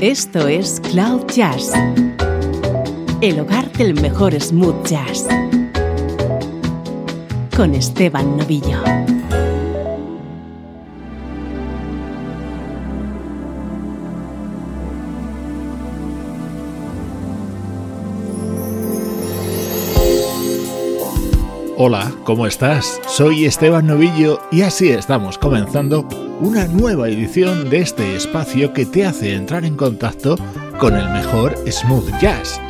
Esto es Cloud Jazz, el hogar del mejor smooth jazz, con Esteban Novillo. Hola, ¿cómo estás? Soy Esteban Novillo y así estamos comenzando una nueva edición de este espacio que te hace entrar en contacto con el mejor smooth jazz.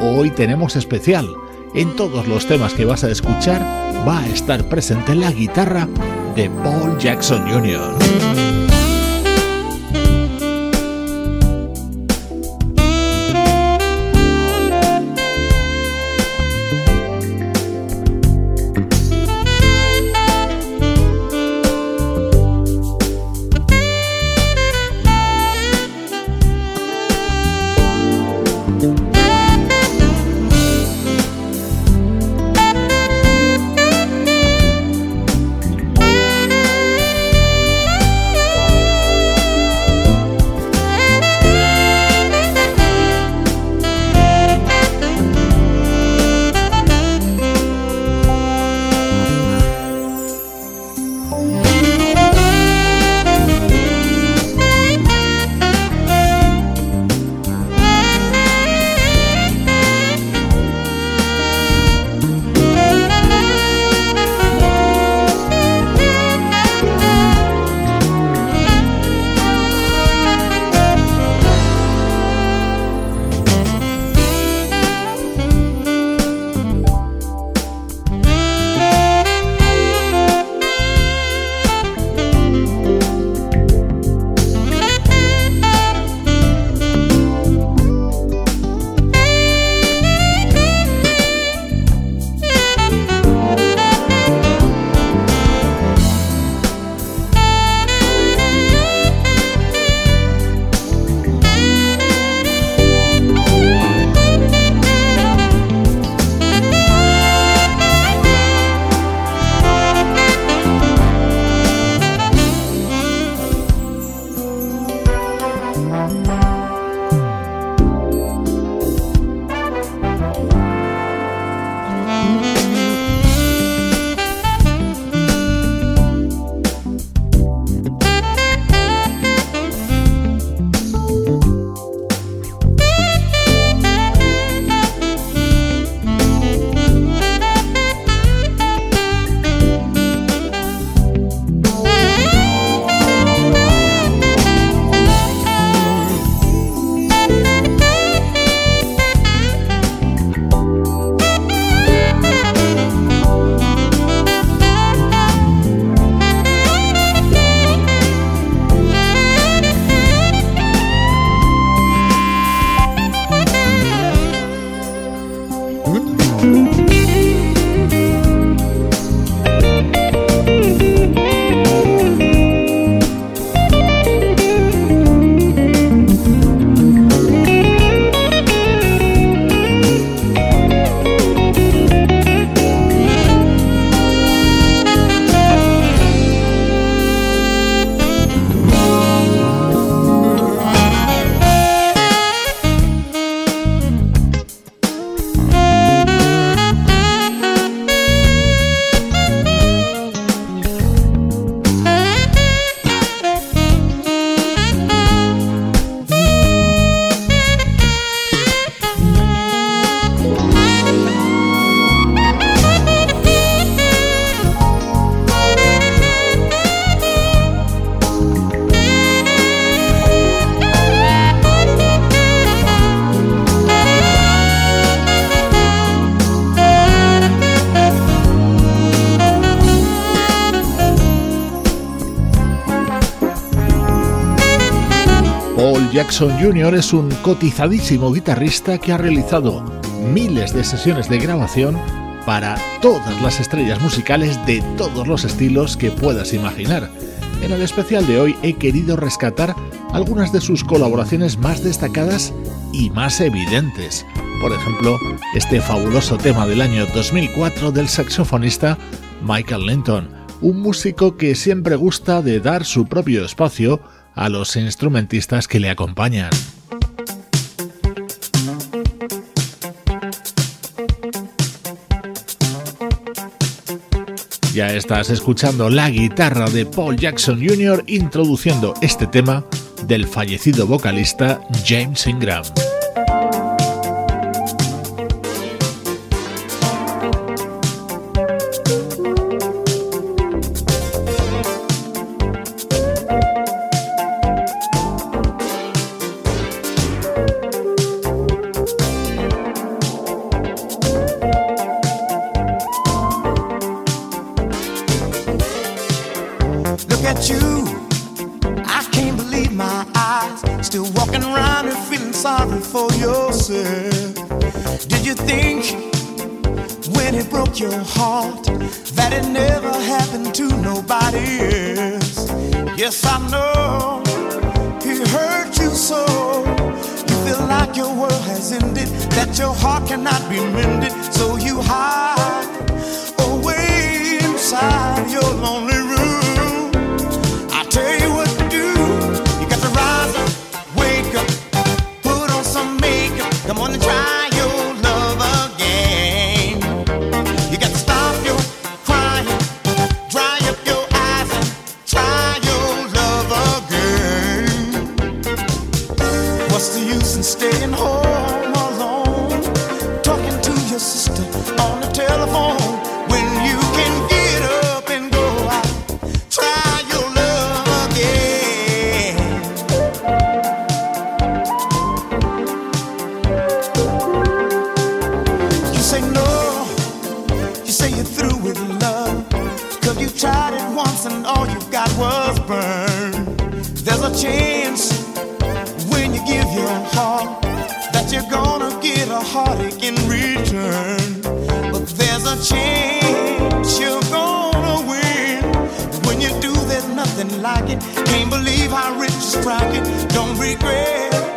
Hoy tenemos especial. En todos los temas que vas a escuchar va a estar presente la guitarra de Paul Jackson Jr. Jackson Jr. es un cotizadísimo guitarrista que ha realizado miles de sesiones de grabación para todas las estrellas musicales de todos los estilos que puedas imaginar. En el especial de hoy he querido rescatar algunas de sus colaboraciones más destacadas y más evidentes. Por ejemplo, este fabuloso tema del año 2004 del saxofonista Michael Linton, un músico que siempre gusta de dar su propio espacio a los instrumentistas que le acompañan. Ya estás escuchando la guitarra de Paul Jackson Jr. introduciendo este tema del fallecido vocalista James Ingram. chance when you give your heart that you're gonna get a heartache in return. But there's a chance you're gonna win. When you do, there's nothing like it. Can't believe how rich is bracket. Don't regret.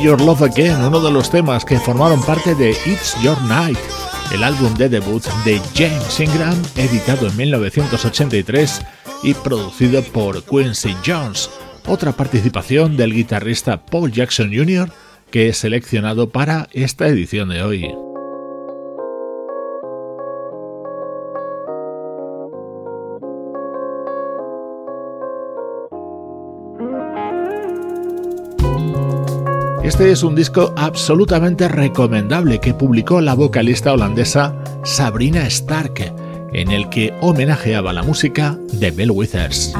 Love Again, uno de los temas que formaron parte de It's Your Night, el álbum de debut de James Ingram, editado en 1983 y producido por Quincy Jones, otra participación del guitarrista Paul Jackson Jr. que es seleccionado para esta edición de hoy. Este es un disco absolutamente recomendable que publicó la vocalista holandesa Sabrina Stark, en el que homenajeaba la música de Bell Withers.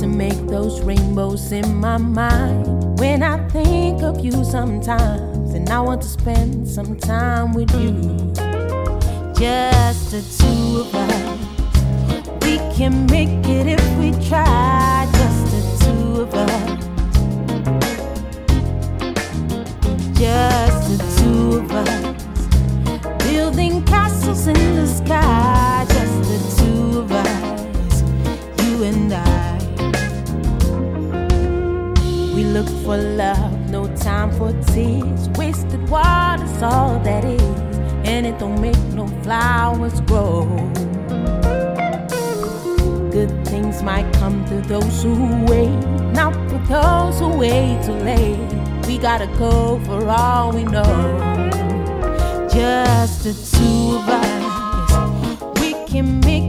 To make those rainbows in my mind when I think of you sometimes, and I want to spend some time with you. just the two of us. We can make it if we try, just the two of us. Just the two of us. Building castles in the sky, just the two of us. You and I. We look for love, no time for tears. Wasted water's all that is and it don't make no flowers grow. Good things might come to those who wait, not for those who wait too late. We gotta go for all we know. Just the two of us, we can make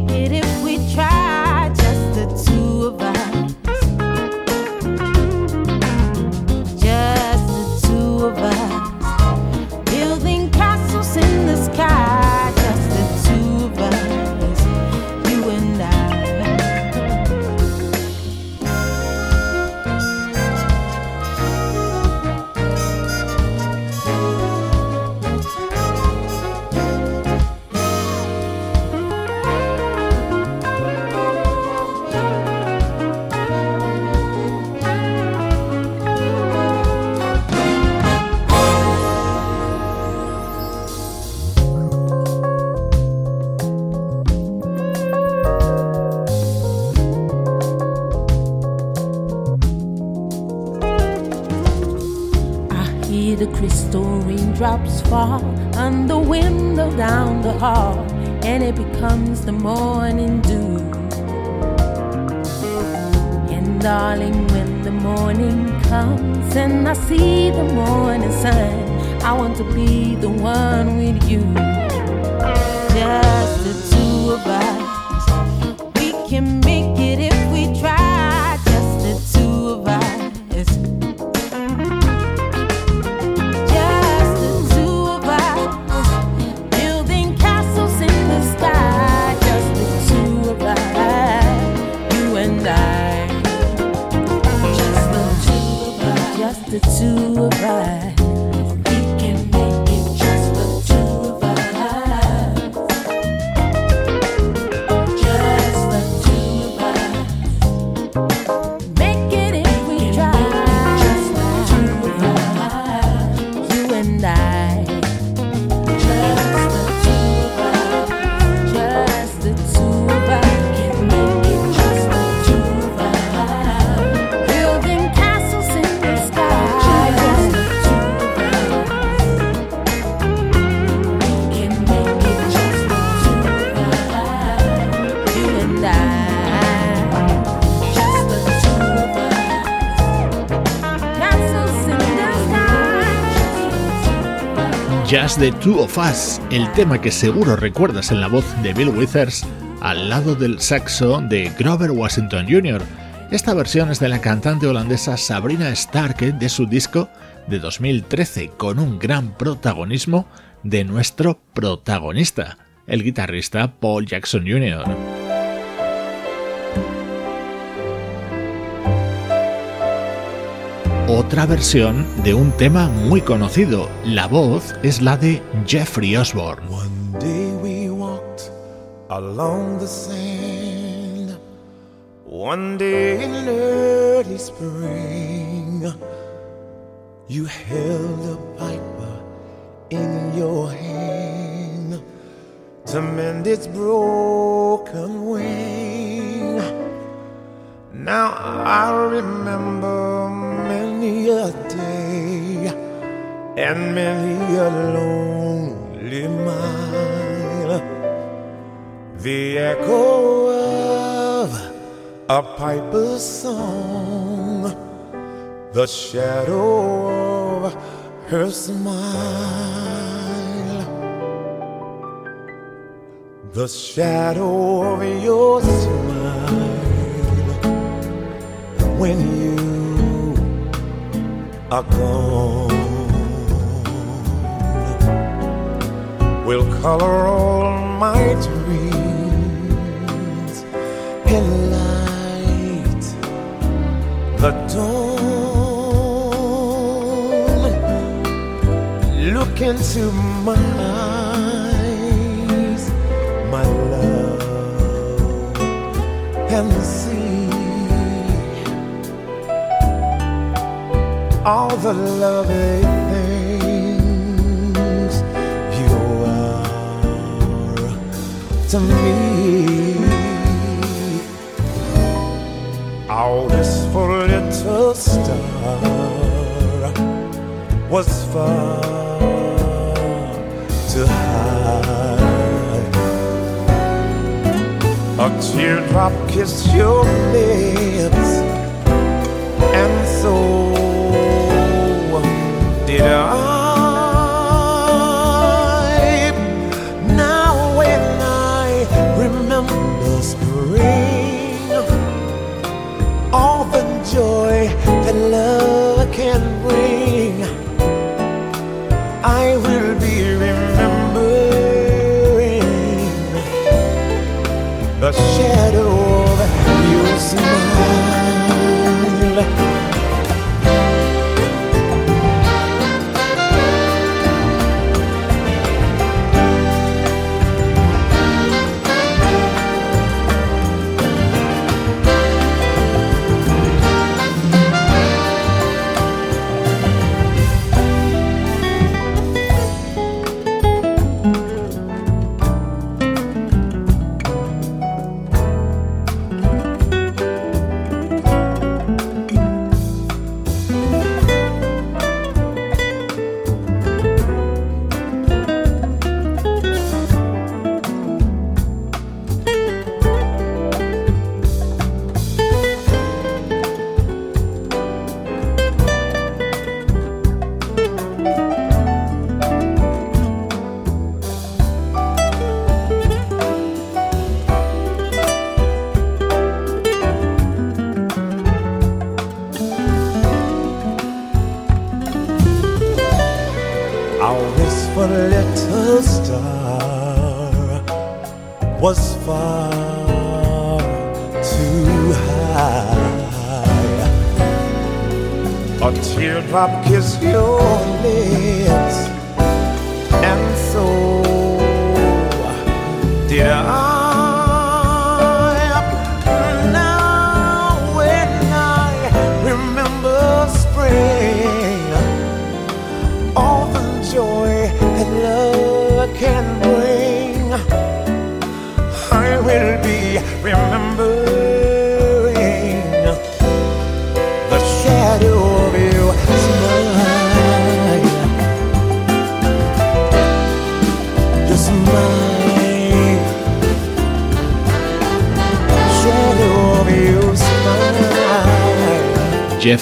The Two of Us, el tema que seguro recuerdas en la voz de Bill Withers al lado del saxo de Grover Washington Jr. Esta versión es de la cantante holandesa Sabrina Stark de su disco de 2013 con un gran protagonismo de nuestro protagonista, el guitarrista Paul Jackson Jr. otra versión de un tema muy conocido. La voz es la de Jeffrey Osborne. One day we walked along the sand. One day in early spring, you held a piper in your hand to mend its broken wing. Now I remember many a day and many a lonely mile. The echo of a piper's song, the shadow of her smile, the shadow of your smile when you are gone will color all my dreams and light the dawn. Look into my eyes, my love, and all the loving things you are to me. All this for little star was far too high. A teardrop kissed your lips, and so did I.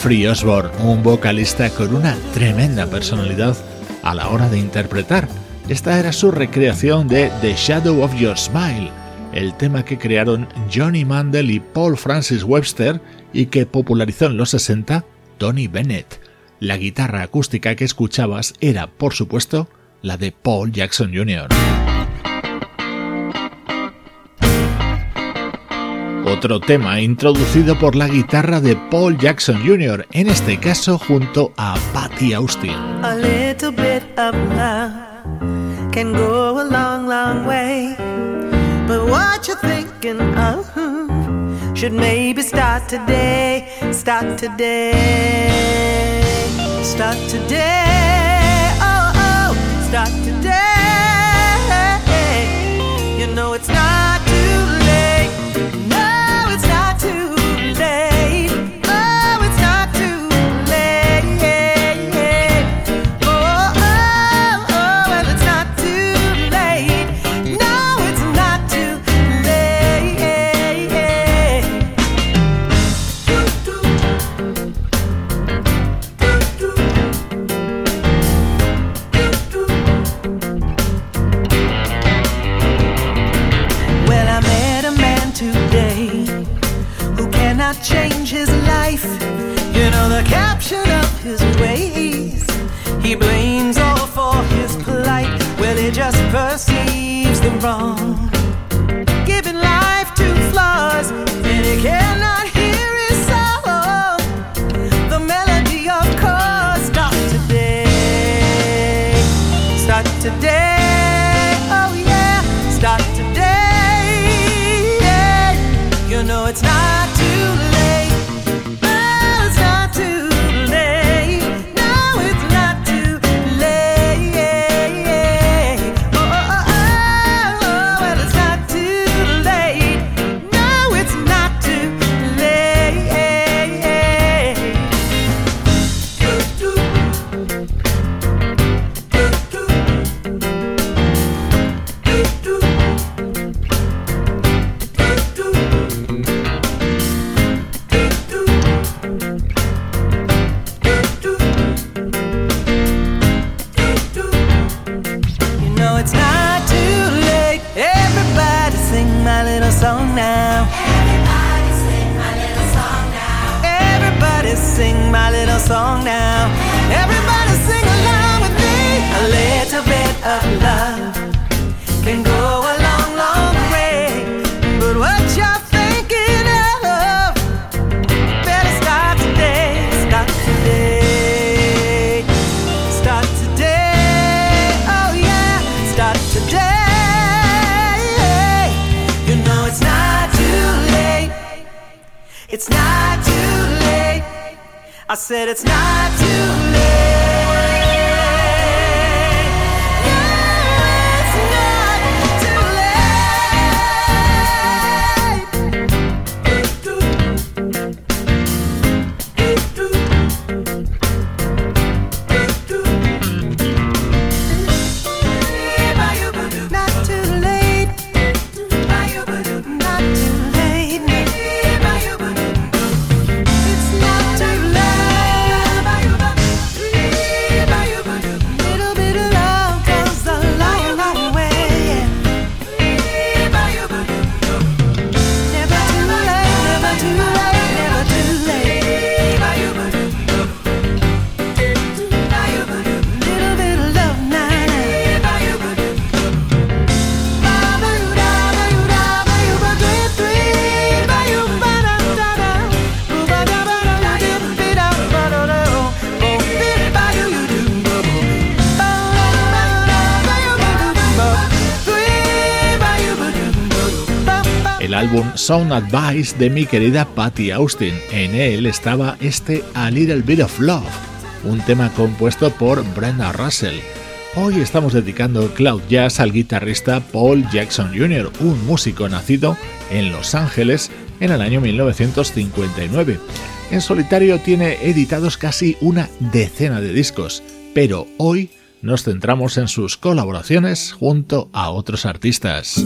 Jeffrey Osborne, un vocalista con una tremenda personalidad a la hora de interpretar. Esta era su recreación de The Shadow of Your Smile, el tema que crearon Johnny Mandel y Paul Francis Webster y que popularizó en los 60 Tony Bennett. La guitarra acústica que escuchabas era, por supuesto, la de Paul Jackson Jr. Otro tema introducido por la guitarra de Paul Jackson Jr., en este caso junto a Patty Austin. A little bit of love can go a long, long way. But what you're thinking of should maybe start today. Start today. Start today. Oh, oh. Start today. You know it's said it's not Sound Advice de mi querida Patty Austin. En él estaba este A Little Bit of Love, un tema compuesto por Brenda Russell. Hoy estamos dedicando Cloud Jazz al guitarrista Paul Jackson Jr., un músico nacido en Los Ángeles en el año 1959. En solitario tiene editados casi una decena de discos, pero hoy nos centramos en sus colaboraciones junto a otros artistas.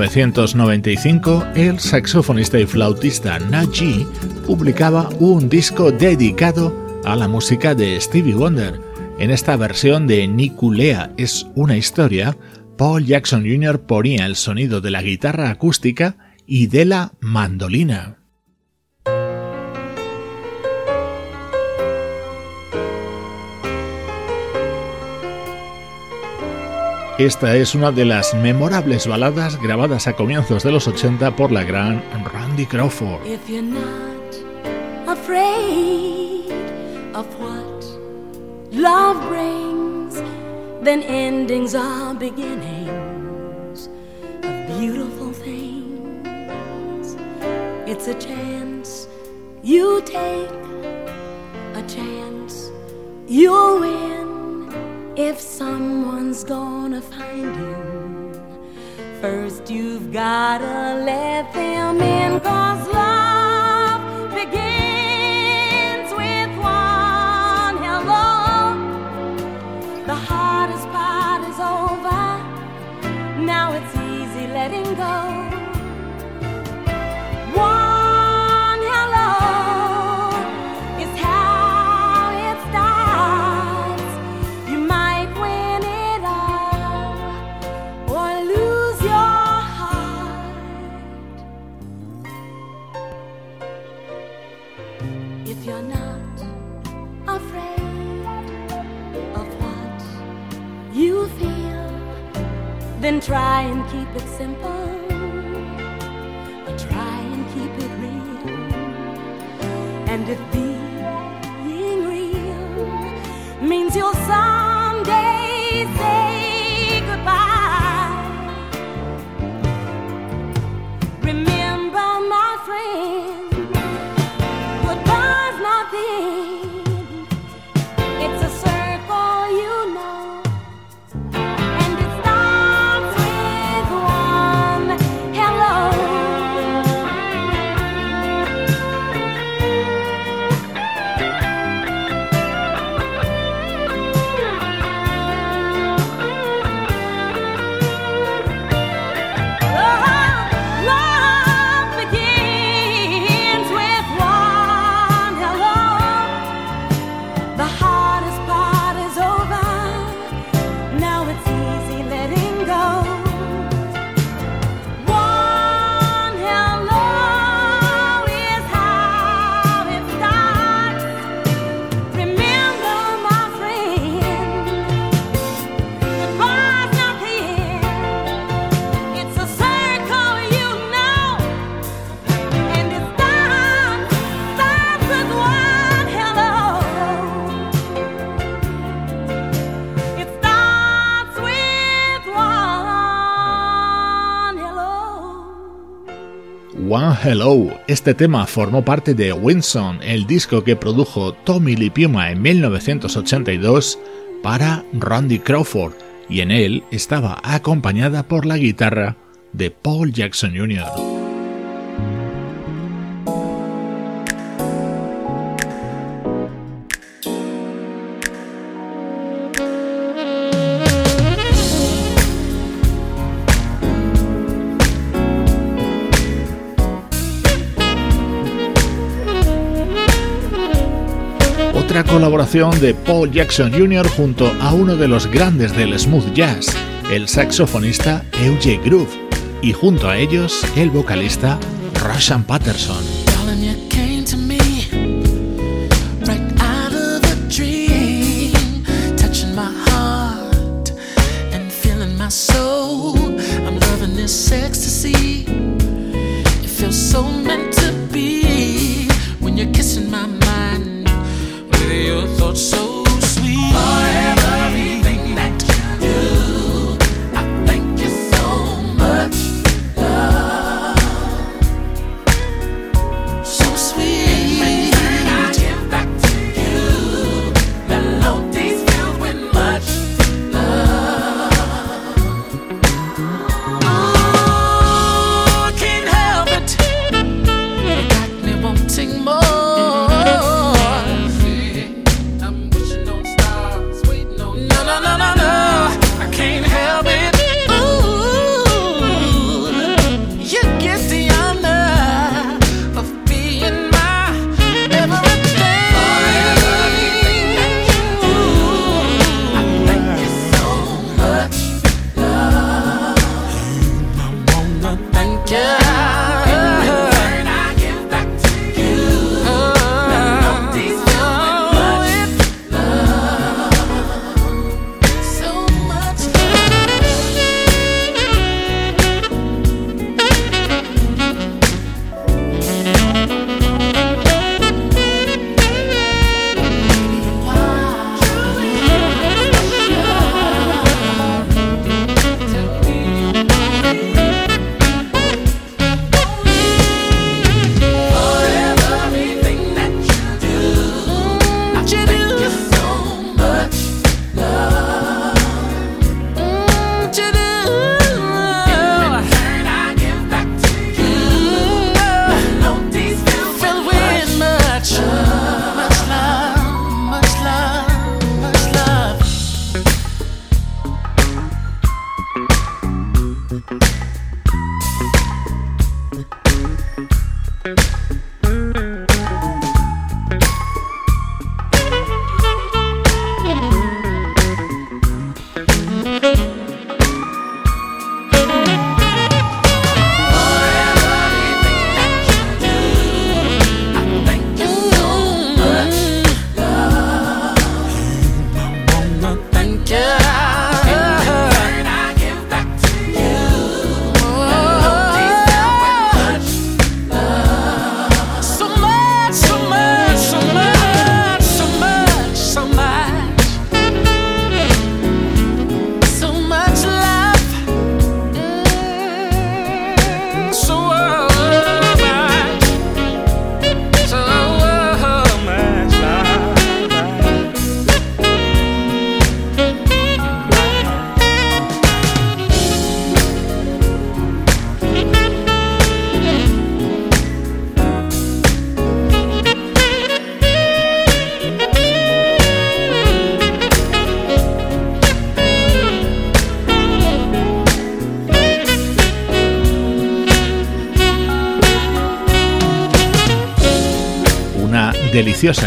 1995, el saxofonista y flautista Naji publicaba un disco dedicado a la música de Stevie Wonder. En esta versión de Niculea es una historia, Paul Jackson Jr. ponía el sonido de la guitarra acústica y de la mandolina. Esta es una de las memorables baladas grabadas a comienzos de los 80 por la gran Randy Crawford. If you're not afraid of what love brings, then endings are beginnings of beautiful things. It's a chance you take, a chance you'll win. If someone's gonna find you. First, you've gotta let them in, Hello. Este tema formó parte de Winson, el disco que produjo Tommy Lee en 1982 para Randy Crawford, y en él estaba acompañada por la guitarra de Paul Jackson Jr. colaboración de Paul Jackson Jr. junto a uno de los grandes del smooth jazz, el saxofonista Eugene Groove, y junto a ellos el vocalista Rashan Patterson.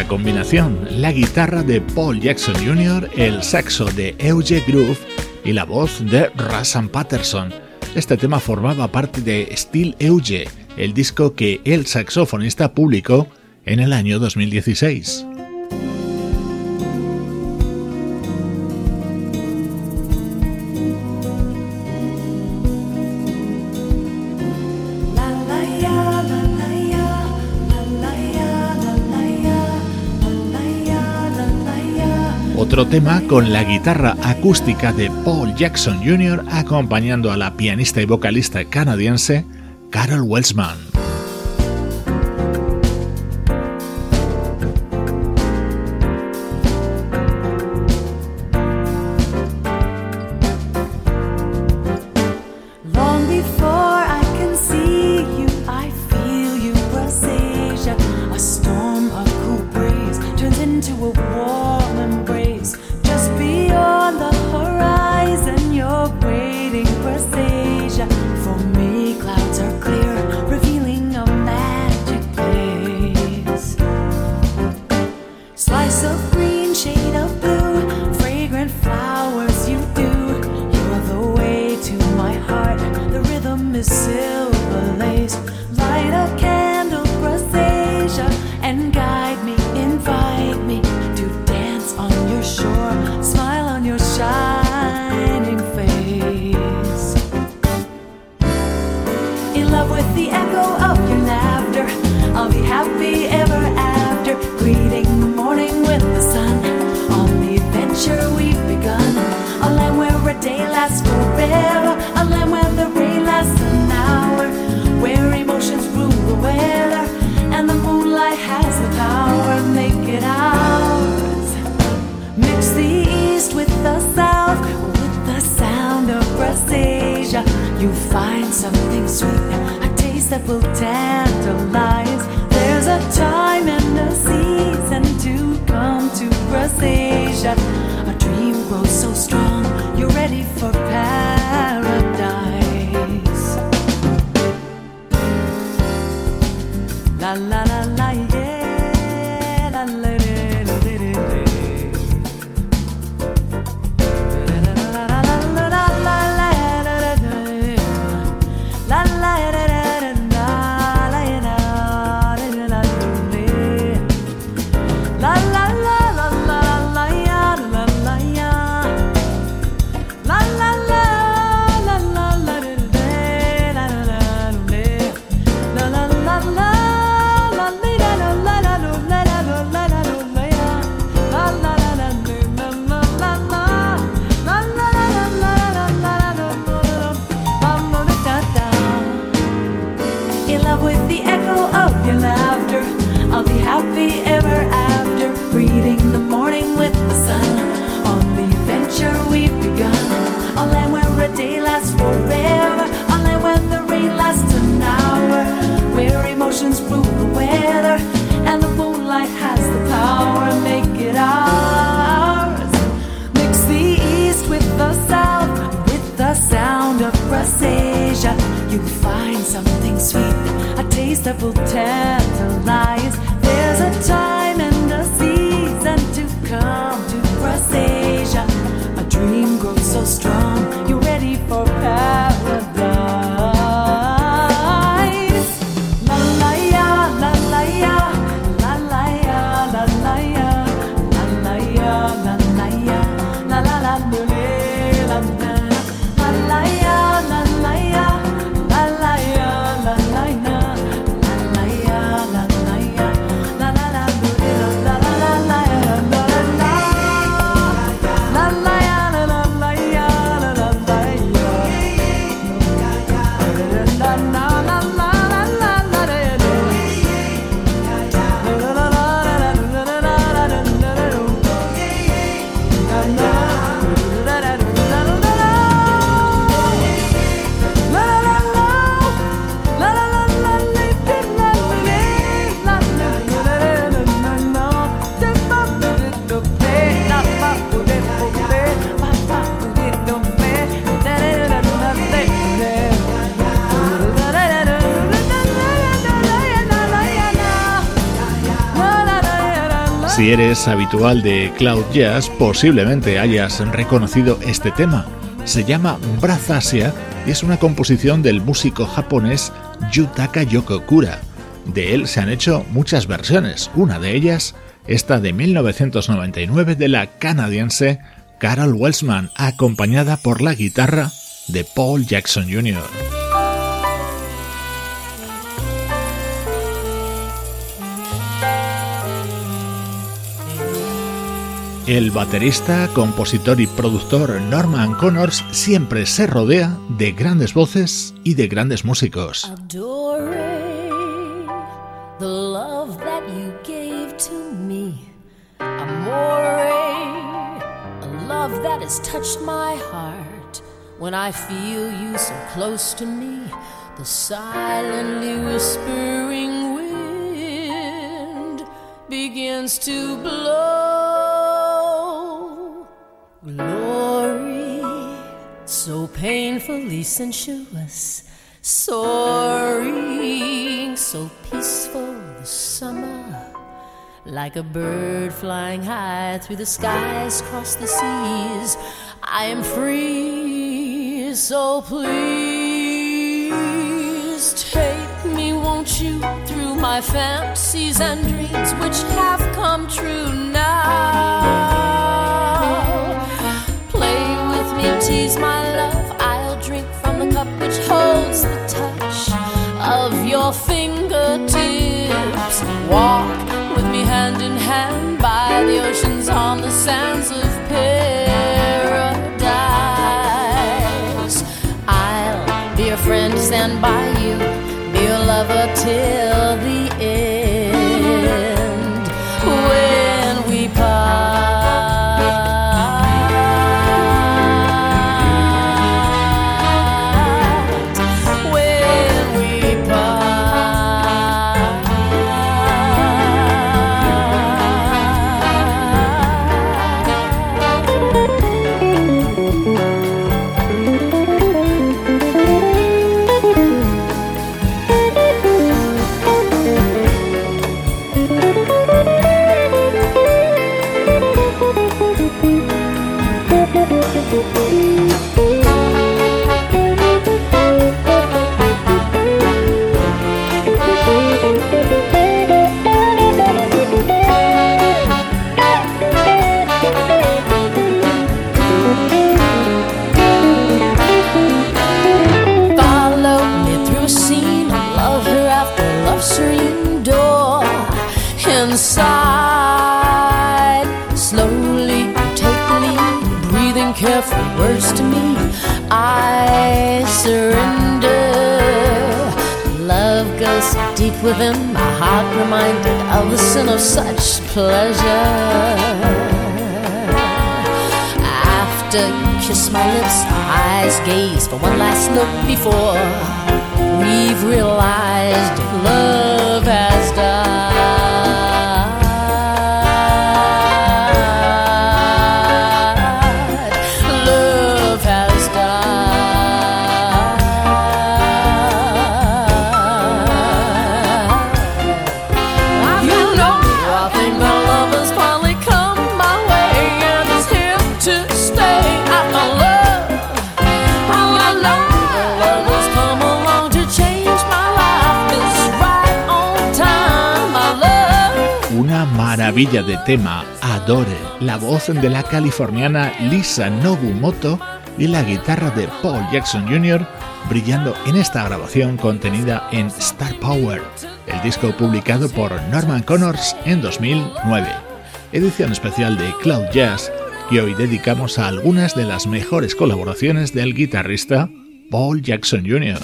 Combinación, la guitarra de Paul Jackson Jr., el saxo de Euge Groove y la voz de Russell Patterson. Este tema formaba parte de Steel Euge, el disco que el saxofonista publicó en el año 2016. Otro tema con la guitarra acústica de Paul Jackson Jr. acompañando a la pianista y vocalista canadiense Carol Welsman. Habitual de Cloud Jazz, posiblemente hayas reconocido este tema. Se llama Brazasia y es una composición del músico japonés Yutaka Yokokura. De él se han hecho muchas versiones, una de ellas esta de 1999 de la canadiense Carol Welsman, acompañada por la guitarra de Paul Jackson Jr. El baterista, compositor y productor Norman Connors siempre se rodea de grandes voces y de grandes músicos. that has touched my heart when I feel you so close to me. The silently whispering wind begins to blow. Painfully sensuous, soaring, so peaceful the summer like a bird flying high through the skies, across the seas, I am free. So please take me, won't you, through my fantasies and dreams which have come true now. Play with me, tease my fingertips. Walk with me hand in hand by the oceans on the sands of paradise. I'll be your friend, stand by you, be your lover till the within my heart reminded of the sin of such pleasure. After kiss my lips, our eyes gaze for one last look before we've realized love has died. Maravilla de tema, Adore, la voz de la californiana Lisa Nobumoto y la guitarra de Paul Jackson Jr. brillando en esta grabación contenida en Star Power, el disco publicado por Norman Connors en 2009. Edición especial de Cloud Jazz que hoy dedicamos a algunas de las mejores colaboraciones del guitarrista Paul Jackson Jr.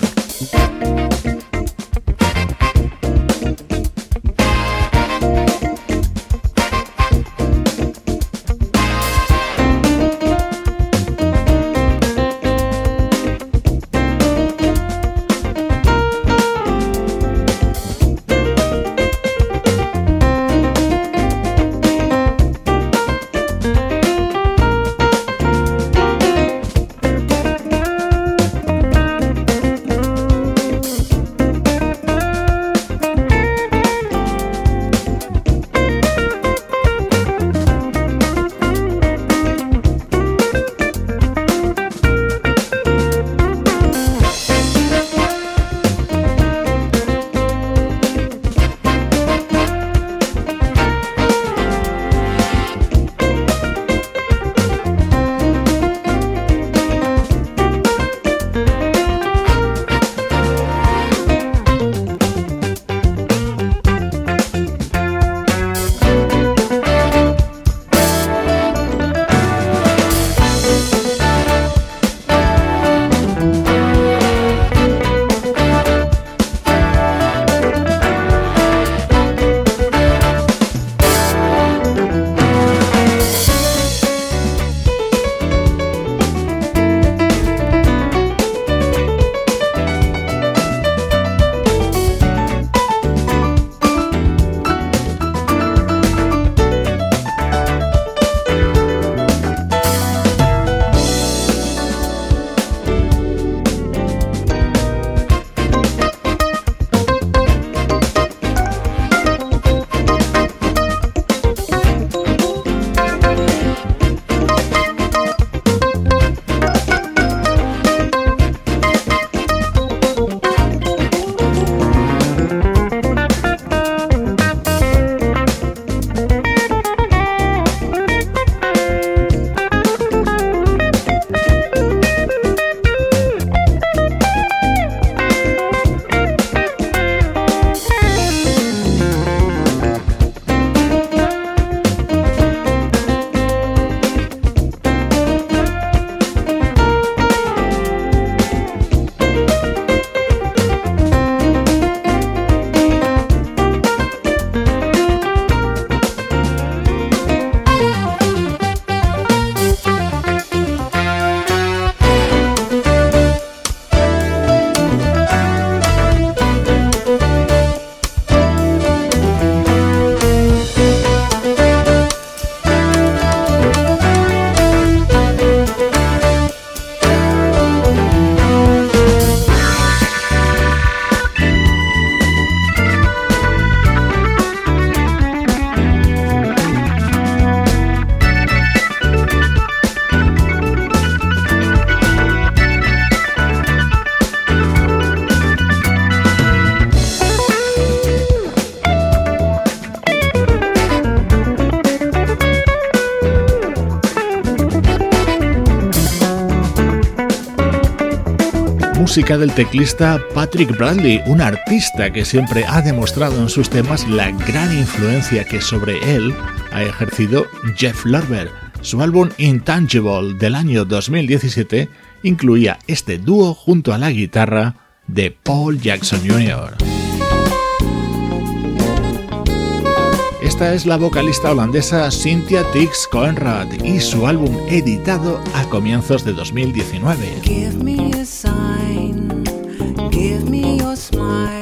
del teclista Patrick Bradley, un artista que siempre ha demostrado en sus temas la gran influencia que sobre él ha ejercido Jeff Lorber. Su álbum Intangible del año 2017 incluía este dúo junto a la guitarra de Paul Jackson Jr. Esta es la vocalista holandesa Cynthia Tix Coenrad y su álbum editado a comienzos de 2019. Smile,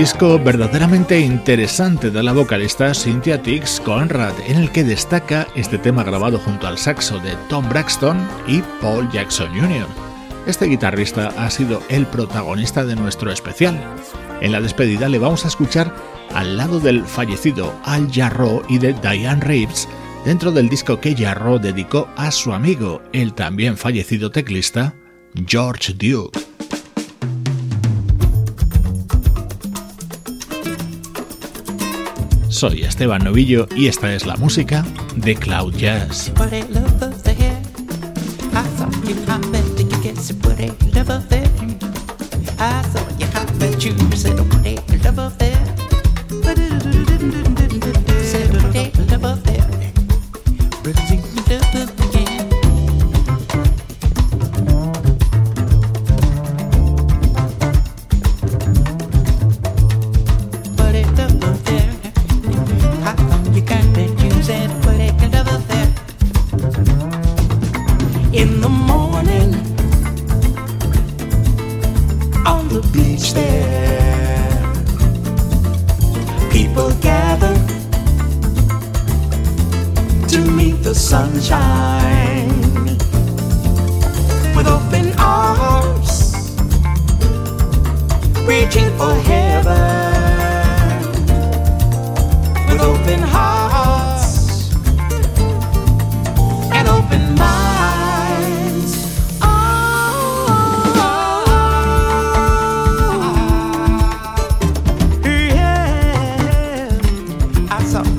disco verdaderamente interesante de la vocalista Cynthia Tix Conrad, en el que destaca este tema grabado junto al saxo de Tom Braxton y Paul Jackson Jr. Este guitarrista ha sido el protagonista de nuestro especial. En la despedida le vamos a escuchar al lado del fallecido Al Jarreau y de Diane Reeves dentro del disco que Jarreau dedicó a su amigo, el también fallecido teclista George Duke. Soy Esteban Novillo y esta es la música de Cloud Jazz.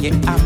I saw